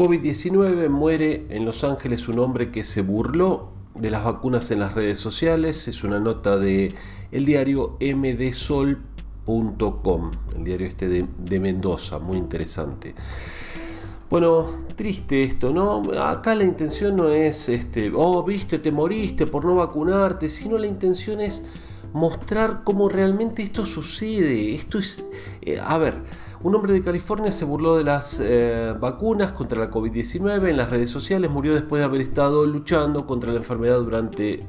COVID-19 muere en Los Ángeles un hombre que se burló de las vacunas en las redes sociales. Es una nota de el diario mdsol.com, el diario este de, Mendoza, muy interesante. Bueno, triste esto, ¿no? Acá la intención no es, este, oh, viste, te moriste por no vacunarte, sino la intención es mostrar cómo realmente esto sucede. Esto es, eh, a ver, un hombre de California se burló de las eh, vacunas contra la COVID-19 en las redes sociales, murió después de haber estado luchando contra la enfermedad durante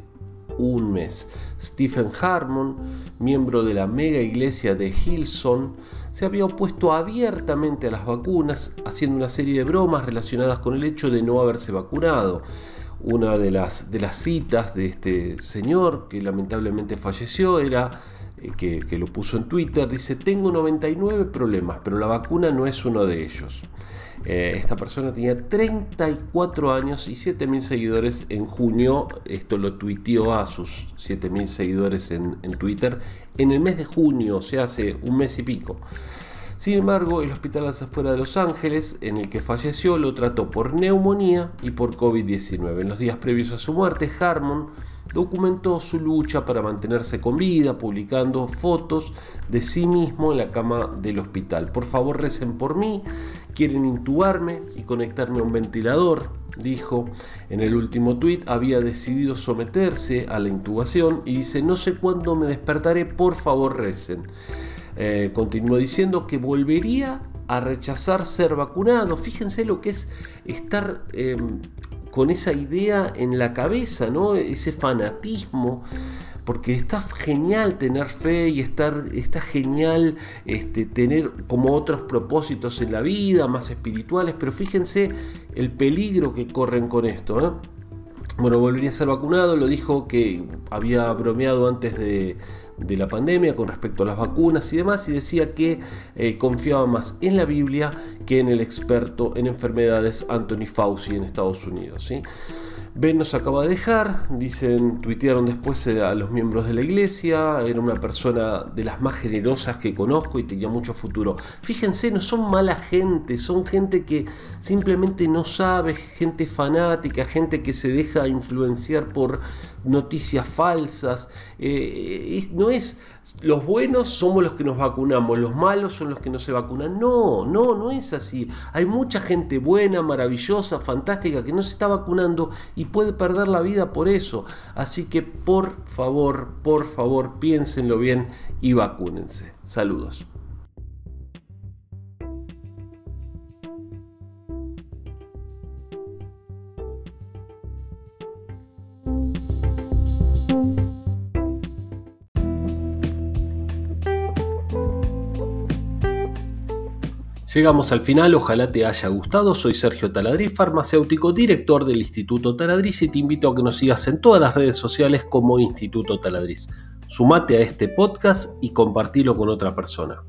un mes. Stephen Harmon, miembro de la mega iglesia de Hillsong, se había opuesto abiertamente a las vacunas, haciendo una serie de bromas relacionadas con el hecho de no haberse vacunado una de las, de las citas de este señor que lamentablemente falleció era eh, que, lo puso en Twitter, dice, tengo 99 problemas, pero la vacuna no es uno de ellos. Eh, esta persona tenía 34 años y 7.000 seguidores en junio, esto lo tuiteó a sus 7.000 seguidores en, en Twitter, en el mes de junio, o sea, hace un mes y pico. Sin embargo, el hospital afuera de Los Ángeles, en el que falleció, lo trató por neumonía y por COVID-19. En los días previos a su muerte, Harmon documentó su lucha para mantenerse con vida, publicando fotos de sí mismo en la cama del hospital. Por favor, recen por mí, quieren intubarme y conectarme a un ventilador, dijo. En el último tuit había decidido someterse a la intubación y dice, no sé cuándo me despertaré, por favor, recen. Eh, continuó diciendo que volvería a rechazar ser vacunado. Fíjense lo que es estar em, con esa idea en la cabeza, ¿no? ese fanatismo porque está genial tener fe y estar, está genial este, tener como otros propósitos en la vida, más espirituales, pero fíjense el peligro que corren con esto. Bueno, volvería a ser vacunado, lo dijo que había bromeado antes de, la pandemia con respecto a las vacunas y demás y decía que eh, confiaba más en la Biblia que en el experto en enfermedades Anthony Fauci en Estados Unidos. ¿sí? Ben nos acaba de dejar, dicen, tuitearon después eh, a los miembros de la iglesia, era una persona de las más generosas que conozco y tenía mucho futuro. Fíjense, no son mala gente, son gente que simplemente no sabe, gente fanática, gente que se deja influenciar por noticias falsas. Eh, no es los buenos somos los que nos vacunamos, los malos son los que no se vacunan. No, no, no es así. Hay mucha gente buena, maravillosa, fantástica que no se está vacunando y puede perder la vida por eso. Así que por favor, por favor, piénsenlo bien y vacúnense. Saludos. Llegamos al final, ojalá te haya gustado. Soy Sergio Taladriz, farmacéutico, director del Instituto Taladriz y te invito a que nos sigas en todas las redes sociales como Instituto Taladriz. Sumate a este podcast y compartilo con otra persona.